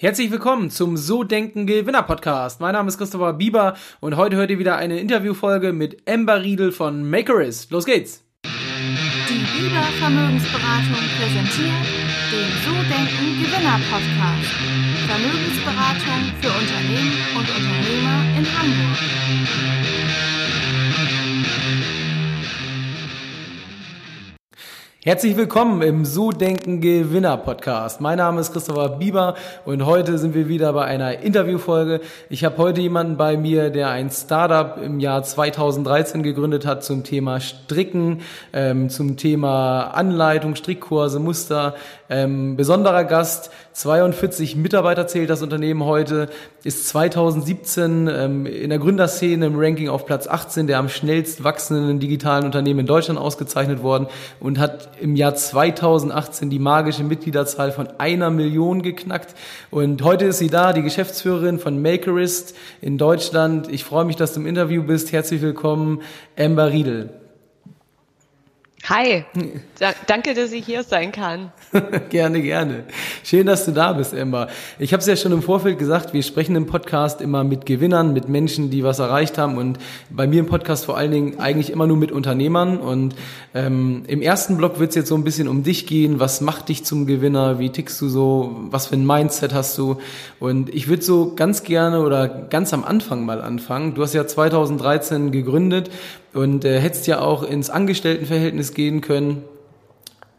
Herzlich willkommen zum So Denken Gewinner Podcast. Mein Name ist Christopher Bieber und heute hört ihr wieder eine Interviewfolge mit Ember Riedel von Makerist. Los geht's! Die Bieber Vermögensberatung präsentiert den So Denken Gewinner Podcast. Vermögensberatung für Unternehmen und Unternehmer in Hamburg. Herzlich willkommen im So Denken Gewinner Podcast. Mein Name ist Christopher Bieber und heute sind wir wieder bei einer Interviewfolge. Ich habe heute jemanden bei mir, der ein Startup im Jahr 2013 gegründet hat zum Thema Stricken, ähm, zum Thema Anleitung, Strickkurse, Muster. Ähm, besonderer Gast, 42 Mitarbeiter zählt das Unternehmen heute, ist 2017 ähm, in der Gründerszene im Ranking auf Platz 18 der am schnellst wachsenden digitalen Unternehmen in Deutschland ausgezeichnet worden und hat im Jahr 2018 die magische Mitgliederzahl von einer Million geknackt. Und heute ist sie da, die Geschäftsführerin von Makerist in Deutschland. Ich freue mich, dass du im Interview bist. Herzlich willkommen, Amber Riedel. Hi, da, danke, dass ich hier sein kann. gerne, gerne. Schön, dass du da bist, Emma. Ich habe es ja schon im Vorfeld gesagt, wir sprechen im Podcast immer mit Gewinnern, mit Menschen, die was erreicht haben und bei mir im Podcast vor allen Dingen eigentlich immer nur mit Unternehmern. Und ähm, im ersten Block wird es jetzt so ein bisschen um dich gehen. Was macht dich zum Gewinner? Wie tickst du so? Was für ein Mindset hast du? Und ich würde so ganz gerne oder ganz am Anfang mal anfangen. Du hast ja 2013 gegründet und äh, hättest ja auch ins Angestelltenverhältnis gehen können.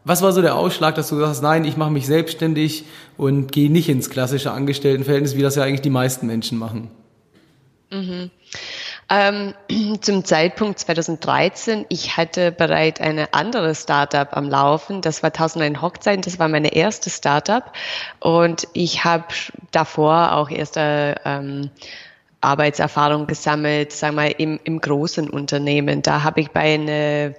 Was war so der Ausschlag, dass du gesagt hast, nein, ich mache mich selbstständig und gehe nicht ins klassische Angestelltenverhältnis, wie das ja eigentlich die meisten Menschen machen? Mhm. Ähm, zum Zeitpunkt 2013, ich hatte bereits eine andere Startup am Laufen. Das war 1001 Hochzeiten, das war meine erste Startup. Und ich habe davor auch erste ähm, Arbeitserfahrung gesammelt, sagen wir im, im großen Unternehmen. Da habe ich bei einer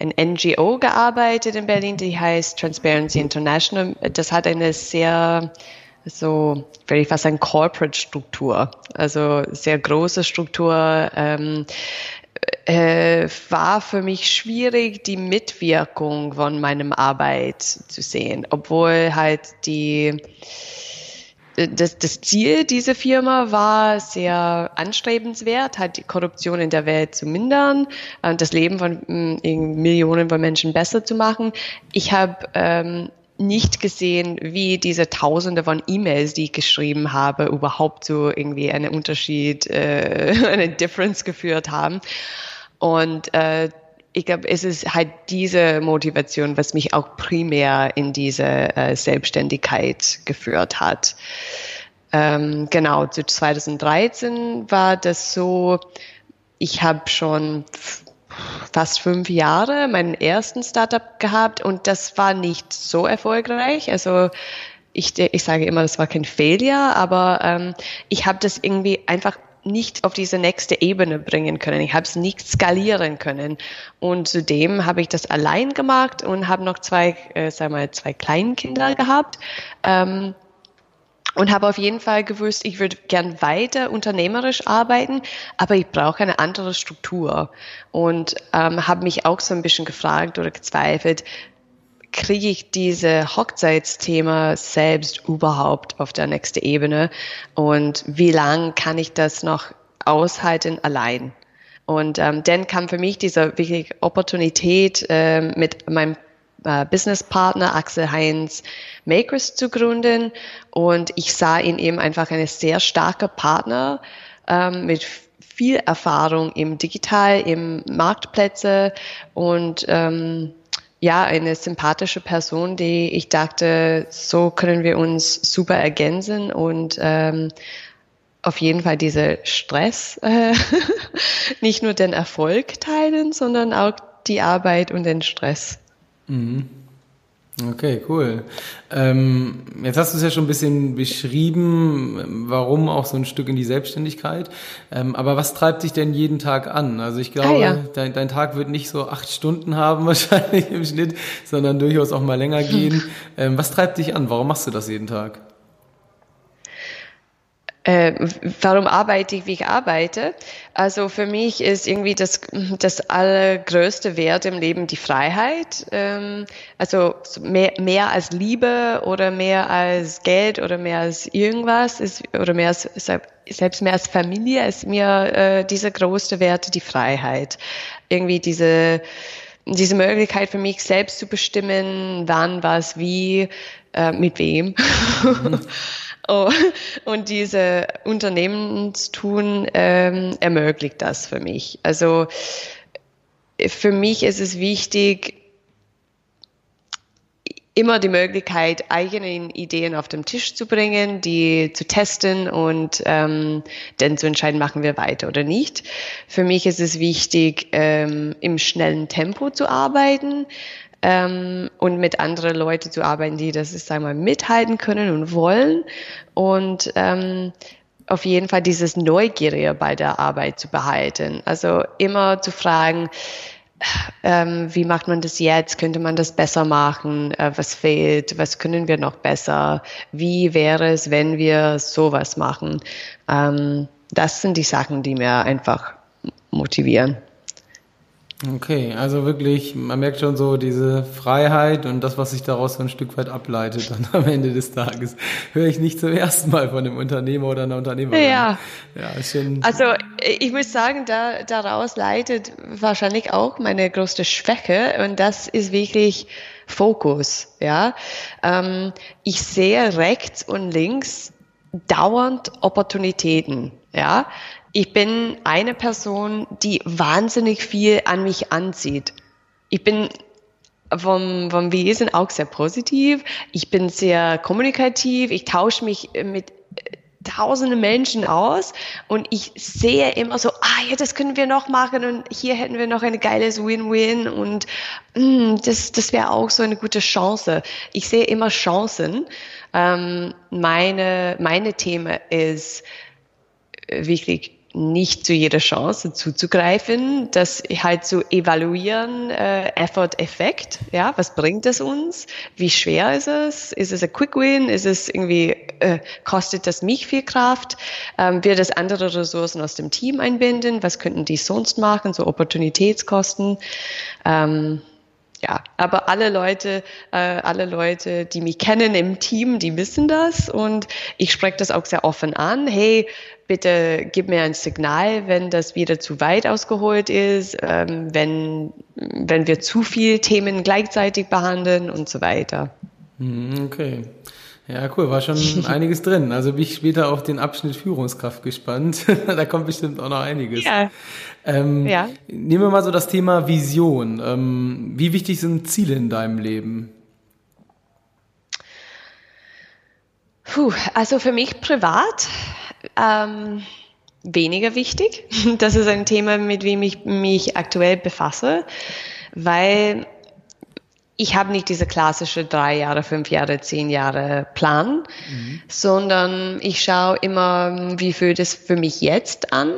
ein NGO gearbeitet in Berlin, die heißt Transparency International. Das hat eine sehr so, würde ich fast sagen, Corporate Struktur, also sehr große Struktur. Ähm, äh, war für mich schwierig, die Mitwirkung von meinem Arbeit zu sehen, obwohl halt die das, das Ziel dieser Firma war sehr anstrebenswert, halt die Korruption in der Welt zu mindern, äh, das Leben von mm, Millionen von Menschen besser zu machen. Ich habe ähm, nicht gesehen, wie diese Tausende von E-Mails, die ich geschrieben habe, überhaupt so irgendwie einen Unterschied, äh, eine Difference geführt haben. Und äh, ich glaube, es ist halt diese Motivation, was mich auch primär in diese äh, Selbstständigkeit geführt hat. Ähm, genau, zu 2013 war das so, ich habe schon fast fünf Jahre meinen ersten Startup gehabt und das war nicht so erfolgreich. Also ich, ich sage immer, das war kein Failure, aber ähm, ich habe das irgendwie einfach nicht auf diese nächste Ebene bringen können. Ich habe es nicht skalieren können. Und zudem habe ich das allein gemacht und habe noch zwei, äh, sag mal, zwei Kleinkinder gehabt. Ähm, und habe auf jeden Fall gewusst, ich würde gern weiter unternehmerisch arbeiten, aber ich brauche eine andere Struktur. Und ähm, habe mich auch so ein bisschen gefragt oder gezweifelt, kriege ich diese Hochzeitsthema selbst überhaupt auf der nächsten Ebene? Und wie lang kann ich das noch aushalten allein? Und ähm, dann kam für mich diese wirklich Opportunität äh, mit meinem äh, Businesspartner Axel Heinz Makers zu gründen. Und ich sah in ihm einfach eine sehr starke Partner ähm, mit viel Erfahrung im Digital, im Marktplätze. Und ähm, ja, eine sympathische Person, die ich dachte, so können wir uns super ergänzen und ähm, auf jeden Fall diese Stress, äh, nicht nur den Erfolg teilen, sondern auch die Arbeit und den Stress. Mhm. Okay, cool. Ähm, jetzt hast du es ja schon ein bisschen beschrieben, warum auch so ein Stück in die Selbstständigkeit. Ähm, aber was treibt dich denn jeden Tag an? Also ich glaube, ah, ja. dein, dein, Tag wird nicht so acht Stunden haben wahrscheinlich im Schnitt, sondern durchaus auch mal länger gehen. Ähm, was treibt dich an? Warum machst du das jeden Tag? Äh, warum arbeite ich, wie ich arbeite. Also für mich ist irgendwie das das allergrößte Wert im Leben die Freiheit. Ähm, also mehr, mehr als Liebe oder mehr als Geld oder mehr als irgendwas ist, oder mehr als, selbst mehr als Familie ist mir äh, dieser größte Wert die Freiheit. Irgendwie diese, diese Möglichkeit für mich selbst zu bestimmen, wann, was, wie, äh, mit wem. Mhm. Oh, und diese Unternehmenstun ähm, ermöglicht das für mich. Also für mich ist es wichtig, immer die Möglichkeit, eigene Ideen auf den Tisch zu bringen, die zu testen und ähm, dann zu entscheiden, machen wir weiter oder nicht. Für mich ist es wichtig, ähm, im schnellen Tempo zu arbeiten ähm, und mit anderen Leuten zu arbeiten, die das, ich sag mal, mithalten können und wollen und ähm, auf jeden Fall dieses Neugierige bei der Arbeit zu behalten. Also immer zu fragen, ähm, wie macht man das jetzt? Könnte man das besser machen? Äh, was fehlt? Was können wir noch besser? Wie wäre es, wenn wir sowas machen? Ähm, das sind die Sachen, die mir einfach motivieren. Okay, also wirklich, man merkt schon so diese Freiheit und das, was sich daraus so ein Stück weit ableitet dann am Ende des Tages. Höre ich nicht zum ersten Mal von einem Unternehmer oder einer Unternehmerin. Ja, ja ist schon also ich muss sagen, da, daraus leitet wahrscheinlich auch meine größte Schwäche und das ist wirklich Fokus. Ja, ähm, ich sehe rechts und links dauernd Opportunitäten. Ja, ich bin eine Person, die wahnsinnig viel an mich anzieht. Ich bin vom, vom Wesen auch sehr positiv. Ich bin sehr kommunikativ. Ich tausche mich mit äh, tausende Menschen aus und ich sehe immer so, ah ja, das können wir noch machen und hier hätten wir noch ein geiles Win-Win und mh, mm, das, das wäre auch so eine gute Chance. Ich sehe immer Chancen. Ähm, meine, meine Thema ist äh, wirklich nicht zu jeder Chance zuzugreifen, das halt zu evaluieren, äh, Effort-Effekt, ja, was bringt es uns, wie schwer ist es, ist es ein Quick-Win, ist es irgendwie, äh, kostet das mich viel Kraft, ähm, wird es andere Ressourcen aus dem Team einbinden, was könnten die sonst machen, so Opportunitätskosten, ähm, ja, aber alle Leute, äh, alle Leute, die mich kennen im Team, die wissen das und ich spreche das auch sehr offen an. Hey, bitte gib mir ein Signal, wenn das wieder zu weit ausgeholt ist, ähm, wenn, wenn wir zu viel Themen gleichzeitig behandeln und so weiter. Hm, okay. Ja, cool, war schon einiges drin. Also bin ich später auf den Abschnitt Führungskraft gespannt. da kommt bestimmt auch noch einiges. Ja. Ähm, ja. Nehmen wir mal so das Thema Vision. Ähm, wie wichtig sind Ziele in deinem Leben? Puh, also für mich privat ähm, weniger wichtig. Das ist ein Thema, mit dem ich mich aktuell befasse, weil ich habe nicht diese klassische drei Jahre, fünf Jahre, zehn Jahre Plan, mhm. sondern ich schaue immer, wie fühlt es für mich jetzt an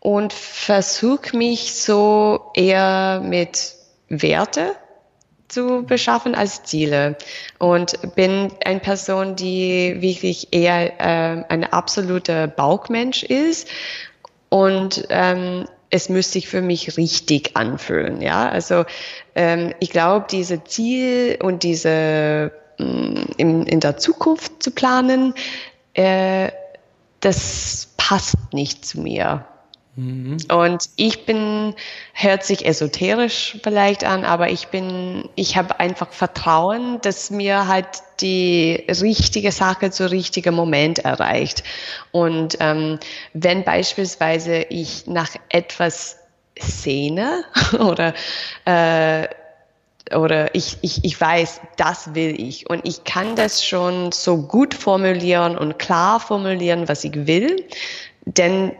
und versuche mich so eher mit Werte zu beschaffen als Ziele und bin eine Person, die wirklich eher äh, ein absoluter Bauchmensch ist und ähm, es müsste sich für mich richtig anfühlen. Ja, also ähm, ich glaube, diese Ziel und diese mh, mm, in, in der Zukunft zu planen, äh, das passt nicht zu mir. Mhm. Und ich bin, hört sich esoterisch vielleicht an, aber ich bin, ich habe einfach Vertrauen, dass mir halt die richtige Sache zu richtigen Moment erreicht. Und ähm, wenn beispielsweise ich nach etwas sehne oder äh, oder ich, ich, ich weiß, das will ich. Und ich kann das schon so gut formulieren und klar formulieren, was ich will. Denn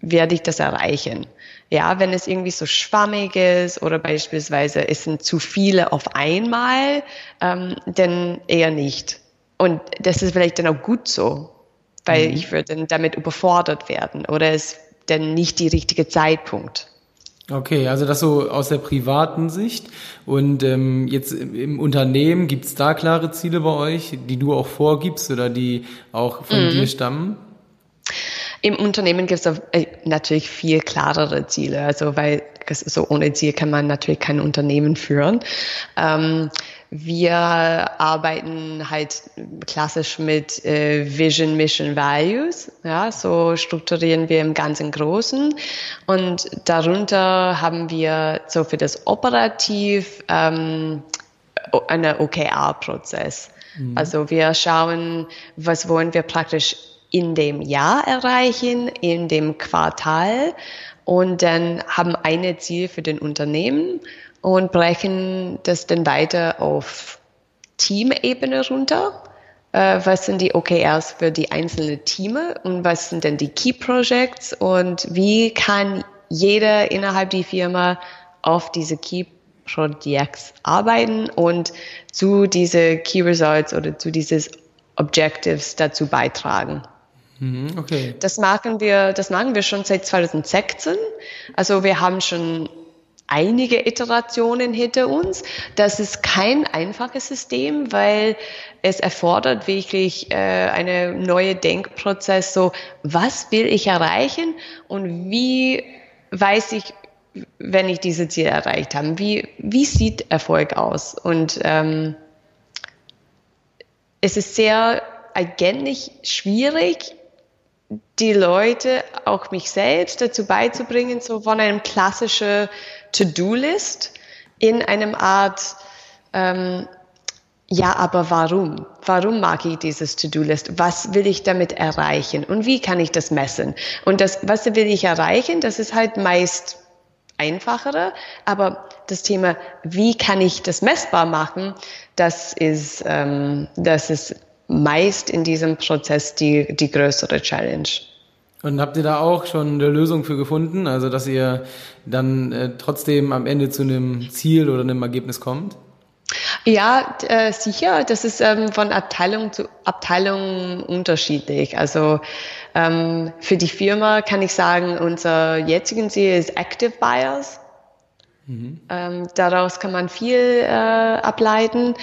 werde ich das erreichen. Ja, wenn es irgendwie so schwammig ist oder beispielsweise es sind zu viele auf einmal, ähm, dann eher nicht. Und das ist vielleicht dann auch gut so, weil mhm. ich würde dann damit überfordert werden oder es dann nicht die richtige Zeitpunkt. Okay, also das so aus der privaten Sicht. Und ähm, jetzt im Unternehmen, gibt es da klare Ziele bei euch, die du auch vorgibst oder die auch von mhm. dir stammen? Im Unternehmen gibt es äh, natürlich viel klarere Ziele, also weil so ohne Ziel kann man natürlich kein Unternehmen führen. Ähm, wir arbeiten halt klassisch mit äh, Vision, Mission, Values. Ja, so strukturieren wir im ganzen Großen. Und darunter haben wir so für das Operativ ähm, einen OKR-Prozess. Mhm. Also wir schauen, was wollen wir praktisch in dem Jahr erreichen, in dem Quartal und dann haben eine Ziel für den Unternehmen und brechen das dann weiter auf Teamebene runter. Äh, was sind die OKRs für die einzelnen Teams und was sind denn die Key Projects und wie kann jeder innerhalb der Firma auf diese Key Projects arbeiten und zu diese Key Results oder zu dieses Objectives dazu beitragen. Mhm, okay. Das machen wir, das machen wir schon seit 2016. Also wir haben schon einige Iterationen hinter uns. Das ist kein einfaches System, weil es erfordert wirklich äh, eine neue Denkprozess. So, was will ich erreichen und wie weiß ich, wenn ich diese Ziele erreicht habe? Wie, wie sieht Erfolg aus? Und ähm, es ist sehr eigentlich schwierig, die Leute, auch mich selbst, dazu beizubringen, so von einem klassischen To-Do-List in einem Art, ähm, ja, aber warum? Warum mag ich dieses To-Do-List? Was will ich damit erreichen? Und wie kann ich das messen? Und das, was will ich erreichen? Das ist halt meist einfacher, aber das Thema, wie kann ich das messbar machen? Das ist, ähm, das ist meist in diesem Prozess die, die größere Challenge. Und habt ihr da auch schon eine Lösung für gefunden? Also, dass ihr dann äh, trotzdem am Ende zu einem Ziel oder einem Ergebnis kommt? Ja, äh, sicher. Das ist ähm, von Abteilung zu Abteilung unterschiedlich. Also ähm, für die Firma kann ich sagen, unser jetzigen Ziel ist Active Buyers. Mhm. Ähm, daraus kann man viel äh, ableiten.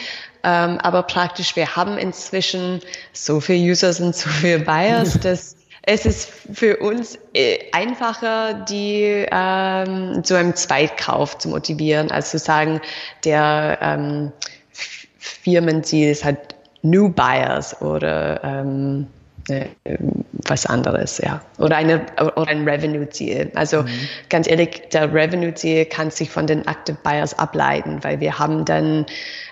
Ähm, aber praktisch, wir haben inzwischen so viele Users und so viele Buyers, dass es ist für uns äh, einfacher, die ähm, zu einem Zweitkauf zu motivieren, als zu sagen, der ähm, Firmenziel ist halt New Buyers oder ähm, äh, was anderes, ja. Oder, eine, oder ein Revenue-Ziel. Also mhm. ganz ehrlich, der Revenue-Ziel kann sich von den Active Buyers ableiten, weil wir haben dann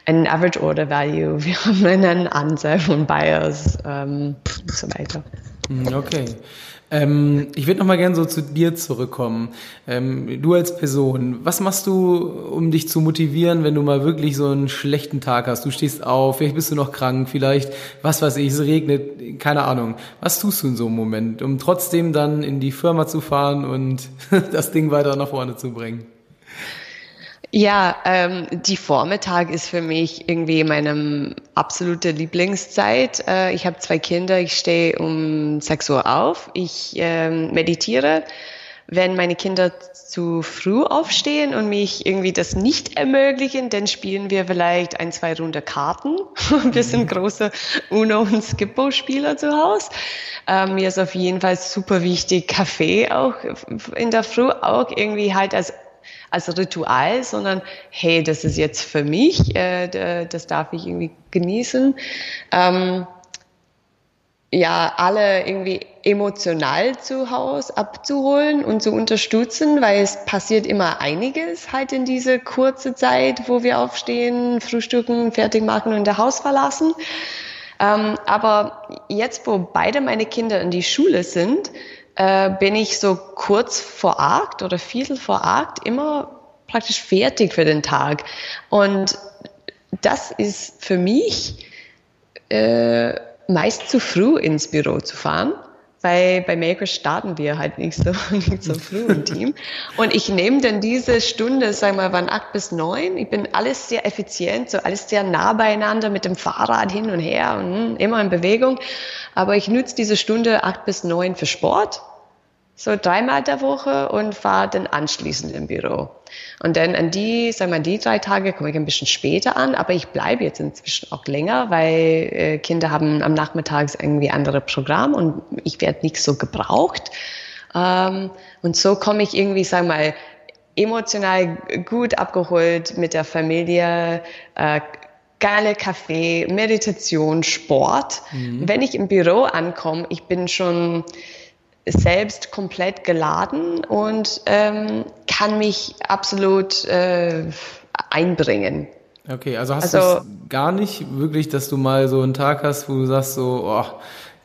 einen Average Order Value, wir haben einen Anzahl von Buyers ähm, und so weiter. Hm, okay. Ähm, ich würde noch mal gerne so zu dir zurückkommen. Ähm, du als Person, was machst du, um dich zu motivieren, wenn du mal wirklich so einen schlechten Tag hast? Du stehst auf, vielleicht bist du noch krank, vielleicht, was weiß ich, es regnet, keine Ahnung. Was tust du in so einem Moment, um trotzdem dann in die Firma zu fahren und das Ding weiter nach vorne zu bringen? Ja, ähm, die Vormittag ist für mich irgendwie meine absolute Lieblingszeit. Äh, ich habe zwei Kinder, ich stehe um 6 Uhr auf, ich ähm, meditiere. Wenn meine Kinder zu früh aufstehen und mich irgendwie das nicht ermöglichen, dann spielen wir vielleicht ein, zwei Runde Karten. wir sind mhm. große Uno- und Skippo-Spieler zu Hause. Ähm, mir ist auf jeden Fall super wichtig, Kaffee auch in der Früh auch irgendwie halt als als Ritual, sondern hey, das ist jetzt für mich, äh, das darf ich irgendwie genießen. Ähm, ja, alle irgendwie emotional zu Hause abzuholen und zu unterstützen, weil es passiert immer einiges halt in diese kurze Zeit, wo wir aufstehen, frühstücken, fertig machen und das Haus verlassen. Ähm, aber jetzt, wo beide meine Kinder in die Schule sind, äh, bin ich so kurz vor acht oder viertel vor acht immer praktisch fertig für den Tag. Und das ist für mich äh, meist zu früh ins Büro zu fahren weil bei Maker starten wir halt nicht so, nicht so früh im Team. Und ich nehme dann diese Stunde, sagen wir mal, von acht bis neun. Ich bin alles sehr effizient, so alles sehr nah beieinander mit dem Fahrrad hin und her und hm, immer in Bewegung. Aber ich nutze diese Stunde acht bis neun für Sport. So dreimal der Woche und fahre dann anschließend im Büro. Und dann an die, sagen wir, die drei Tage komme ich ein bisschen später an, aber ich bleibe jetzt inzwischen auch länger, weil äh, Kinder haben am Nachmittag irgendwie andere Programm und ich werde nicht so gebraucht. Ähm, und so komme ich irgendwie, sagen wir mal, emotional gut abgeholt mit der Familie, äh, geile Kaffee, Meditation, Sport. Mhm. Wenn ich im Büro ankomme, ich bin schon selbst komplett geladen und ähm, kann mich absolut äh, einbringen. Okay, also hast also, du gar nicht wirklich, dass du mal so einen Tag hast, wo du sagst so, oh,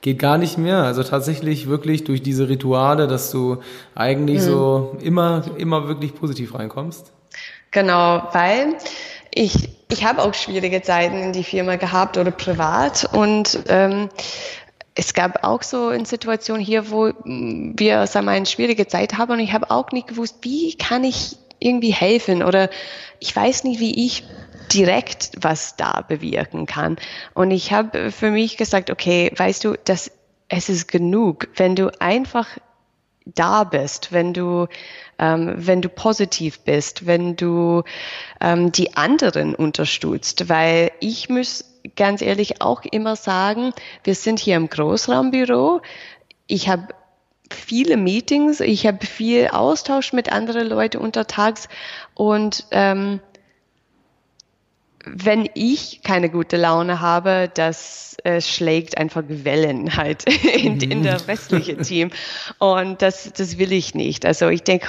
geht gar nicht mehr. Also tatsächlich wirklich durch diese Rituale, dass du eigentlich mhm. so immer, immer wirklich positiv reinkommst. Genau, weil ich, ich habe auch schwierige Zeiten in die Firma gehabt oder privat und ähm, es gab auch so eine Situation hier, wo wir sagen wir, eine schwierige Zeit haben und ich habe auch nicht gewusst, wie kann ich irgendwie helfen oder ich weiß nicht, wie ich direkt was da bewirken kann. Und ich habe für mich gesagt, okay, weißt du, das, es ist genug, wenn du einfach da bist, wenn du, ähm, wenn du positiv bist, wenn du ähm, die anderen unterstützt, weil ich muss ganz ehrlich auch immer sagen, wir sind hier im Großraumbüro. Ich habe viele Meetings, ich habe viel Austausch mit anderen Leuten untertags und ähm, wenn ich keine gute Laune habe, das äh, schlägt einfach Wellen halt in, in der restliche Team. Und das, das will ich nicht. Also ich denke,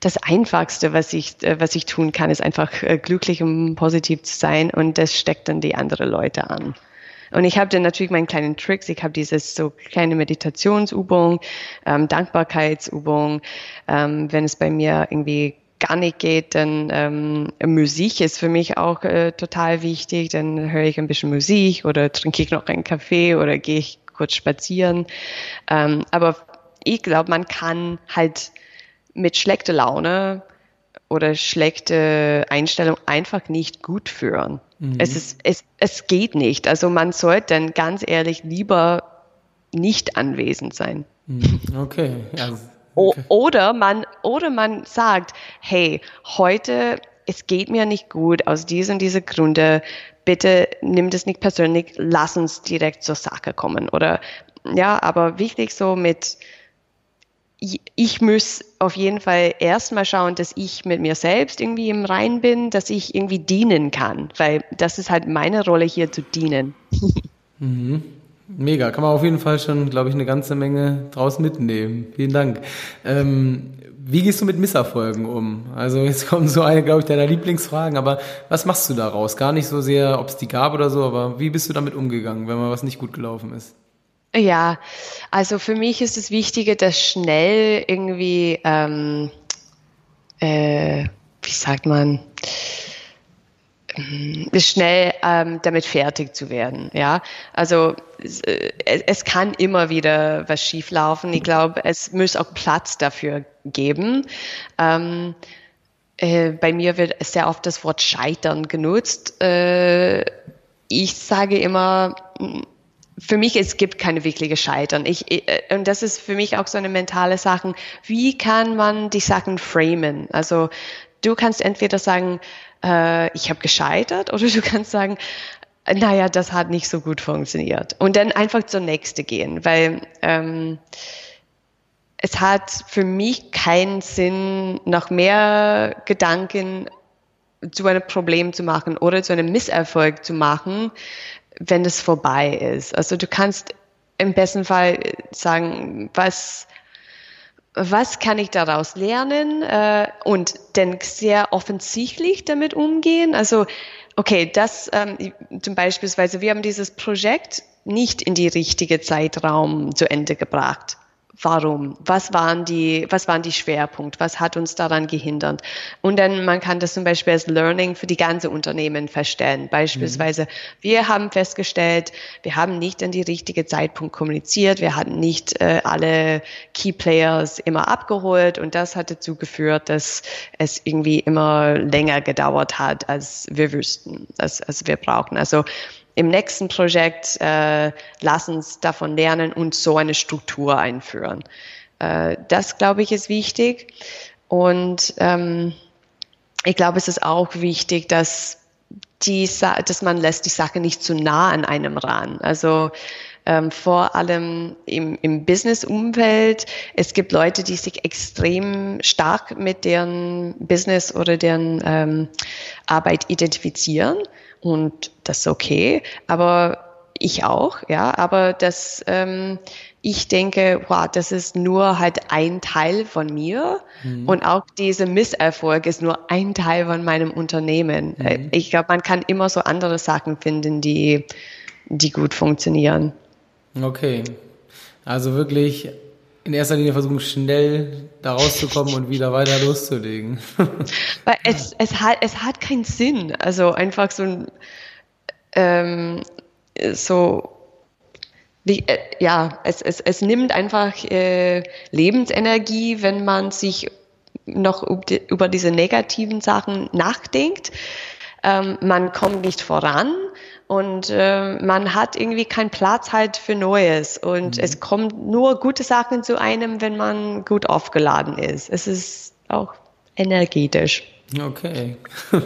das Einfachste, was ich, äh, was ich tun kann, ist einfach äh, glücklich und positiv zu sein. Und das steckt dann die anderen Leute an. Und ich habe dann natürlich meinen kleinen Tricks. Ich habe dieses so kleine Meditationsübung, ähm, Dankbarkeitsübung. Ähm, wenn es bei mir irgendwie gar nicht geht, dann ähm, Musik ist für mich auch äh, total wichtig. Dann höre ich ein bisschen Musik oder trinke ich noch einen Kaffee oder gehe ich kurz spazieren. Ähm, aber ich glaube, man kann halt mit schlechter Laune oder schlechte Einstellung einfach nicht gut führen. Mhm. Es, ist, es, es geht nicht. Also man sollte dann ganz ehrlich lieber nicht anwesend sein. Mhm. Okay. Also Okay. Oder man, oder man sagt, hey, heute, es geht mir nicht gut aus diesen, diese Gründe. Bitte nimm das nicht persönlich, lass uns direkt zur Sache kommen. Oder, ja, aber wichtig so mit, ich muss auf jeden Fall erstmal schauen, dass ich mit mir selbst irgendwie im Rein bin, dass ich irgendwie dienen kann, weil das ist halt meine Rolle hier zu dienen. Mhm. Mega, kann man auf jeden Fall schon, glaube ich, eine ganze Menge draus mitnehmen. Vielen Dank. Ähm, wie gehst du mit Misserfolgen um? Also jetzt kommen so eine, glaube ich, deiner Lieblingsfragen, aber was machst du daraus? Gar nicht so sehr, ob es die gab oder so, aber wie bist du damit umgegangen, wenn mal was nicht gut gelaufen ist? Ja, also für mich ist es Wichtige, dass schnell irgendwie, ähm, äh, wie sagt man, schnell ähm, damit fertig zu werden. Ja, also es, äh, es kann immer wieder was schieflaufen. Ich glaube, es muss auch Platz dafür geben. Ähm, äh, bei mir wird sehr oft das Wort Scheitern genutzt. Äh, ich sage immer, für mich, es gibt keine wirkliche Scheitern. Ich, äh, und das ist für mich auch so eine mentale Sache. Wie kann man die Sachen framen? Also du kannst entweder sagen, äh, ich habe gescheitert oder du kannst sagen, naja, das hat nicht so gut funktioniert. Und dann einfach zur nächste gehen, weil ähm, es hat für mich keinen Sinn, noch mehr Gedanken zu einem Problem zu machen oder zu einem Misserfolg zu machen, wenn es vorbei ist. Also du kannst im besten Fall sagen, was was kann ich daraus lernen äh, und denn sehr offensichtlich damit umgehen. Also okay, das ähm, zum Beispiel, wir haben dieses Projekt nicht in die richtige Zeitraum zu Ende gebracht. Warum? Was waren die, was waren die Schwerpunkte? Was hat uns daran gehindert? Und dann, man kann das zum Beispiel als Learning für die ganze Unternehmen feststellen. Beispielsweise, mhm. wir haben festgestellt, wir haben nicht an die richtige Zeitpunkt kommuniziert, wir hatten nicht äh, alle Key Players immer abgeholt und das hat dazu geführt, dass es irgendwie immer länger gedauert hat, als wir wüssten, als, als wir brauchen. Also, im nächsten Projekt äh, lass uns davon lernen und so eine Struktur einführen. Äh, das, glaube ich, ist wichtig. Und ähm, ich glaube, es ist auch wichtig, dass, die, dass man lässt die Sache nicht zu nah an einem ran. Also ähm, vor allem im, im Business-Umfeld. Es gibt Leute, die sich extrem stark mit deren Business oder deren ähm, Arbeit identifizieren und das ist okay, aber ich auch, ja, aber das, ähm, ich denke, wow, das ist nur halt ein Teil von mir mhm. und auch dieser Misserfolg ist nur ein Teil von meinem Unternehmen. Mhm. Ich glaube, man kann immer so andere Sachen finden, die, die gut funktionieren. Okay. Also wirklich in erster Linie versuchen, schnell da rauszukommen und wieder weiter loszulegen. Weil es, es, hat, es hat keinen Sinn. Also einfach so ein, ähm, so, wie, äh, ja, es, es, es nimmt einfach äh, Lebensenergie, wenn man sich noch über diese negativen Sachen nachdenkt. Ähm, man kommt nicht voran und äh, man hat irgendwie keinen Platz halt für Neues und mhm. es kommt nur gute Sachen zu einem, wenn man gut aufgeladen ist. Es ist auch energetisch. Okay.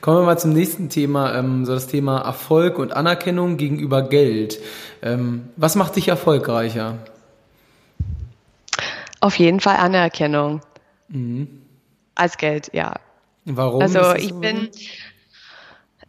Kommen wir mal zum nächsten Thema, ähm, so das Thema Erfolg und Anerkennung gegenüber Geld. Ähm, was macht dich erfolgreicher? Auf jeden Fall Anerkennung. Mhm. Als Geld, ja. Warum? Also ich bin,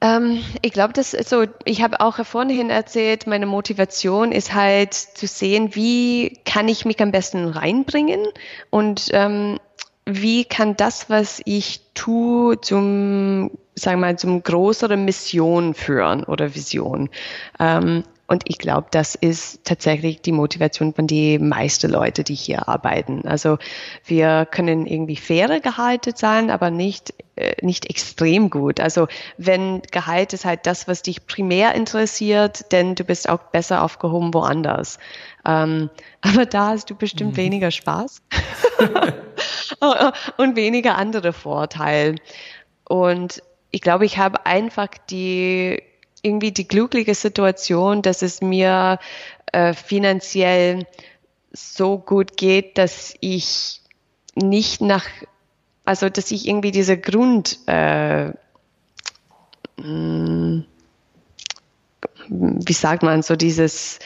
ähm, ich glaube, das so, ich habe auch vorhin erzählt, meine Motivation ist halt zu sehen, wie kann ich mich am besten reinbringen und ähm, wie kann das, was ich tue, zum, sagen wir mal, zum größeren Mission führen oder Vision. Ähm, und ich glaube, das ist tatsächlich die Motivation von die meisten Leute, die hier arbeiten. Also wir können irgendwie faire Gehalte zahlen, aber nicht, äh, nicht extrem gut. Also wenn Gehalt ist halt das, was dich primär interessiert, denn du bist auch besser aufgehoben woanders. Ähm, aber da hast du bestimmt mhm. weniger Spaß und weniger andere Vorteile. Und ich glaube, ich habe einfach die irgendwie die glückliche Situation, dass es mir äh, finanziell so gut geht, dass ich nicht nach, also dass ich irgendwie diese Grund, äh, hm, wie sagt man, so dieses,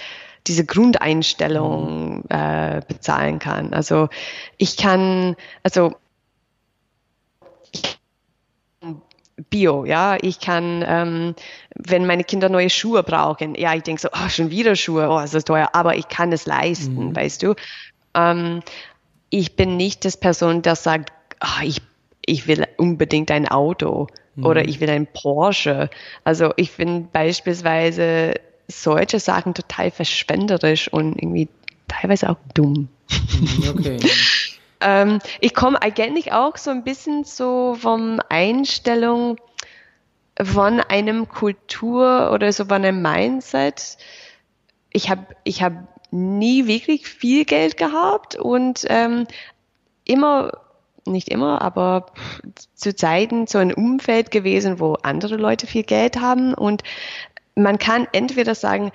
diese Grundeinstellung äh, bezahlen kann. Also ich kann, also Bio, ja, ich kann, ähm, wenn meine Kinder neue Schuhe brauchen, ja, ich denke so, oh, schon wieder Schuhe, oh, ist das teuer, aber ich kann es leisten, mhm. weißt du. Ähm, ich bin nicht das Person, das sagt, oh, ich, ich will unbedingt ein Auto mhm. oder ich will ein Porsche. Also ich finde beispielsweise solche Sachen total verschwenderisch und irgendwie teilweise auch dumm. Mhm, okay. Ähm, ich komme eigentlich auch so ein bisschen so vom Einstellung von einem Kultur oder so von einem Mindset. Ich habe ich hab nie wirklich viel Geld gehabt und ähm, immer, nicht immer, aber zu Zeiten so ein Umfeld gewesen, wo andere Leute viel Geld haben und man kann entweder sagen,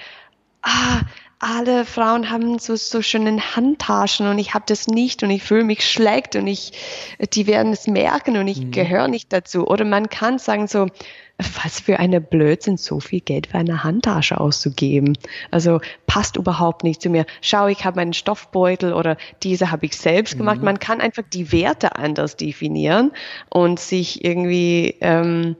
ah, alle Frauen haben so, so schöne Handtaschen und ich habe das nicht und ich fühle mich schlecht und ich, die werden es merken und ich mhm. gehöre nicht dazu. Oder man kann sagen so, was für eine Blödsinn, so viel Geld für eine Handtasche auszugeben. Also passt überhaupt nicht zu mir. Schau, ich habe meinen Stoffbeutel oder diese habe ich selbst gemacht. Mhm. Man kann einfach die Werte anders definieren und sich irgendwie ähm,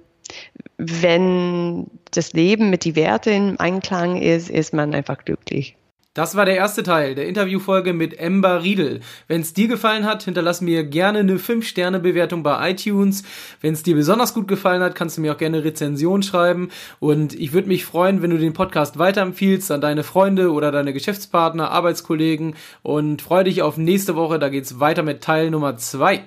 wenn das Leben mit die Werte im Einklang ist, ist man einfach glücklich. Das war der erste Teil der Interviewfolge mit Ember Riedel. Wenn es dir gefallen hat, hinterlass mir gerne eine 5-Sterne-Bewertung bei iTunes. Wenn es dir besonders gut gefallen hat, kannst du mir auch gerne Rezension schreiben. Und ich würde mich freuen, wenn du den Podcast weiterempfiehlst an deine Freunde oder deine Geschäftspartner, Arbeitskollegen. Und freue dich auf nächste Woche. Da geht's weiter mit Teil Nummer 2.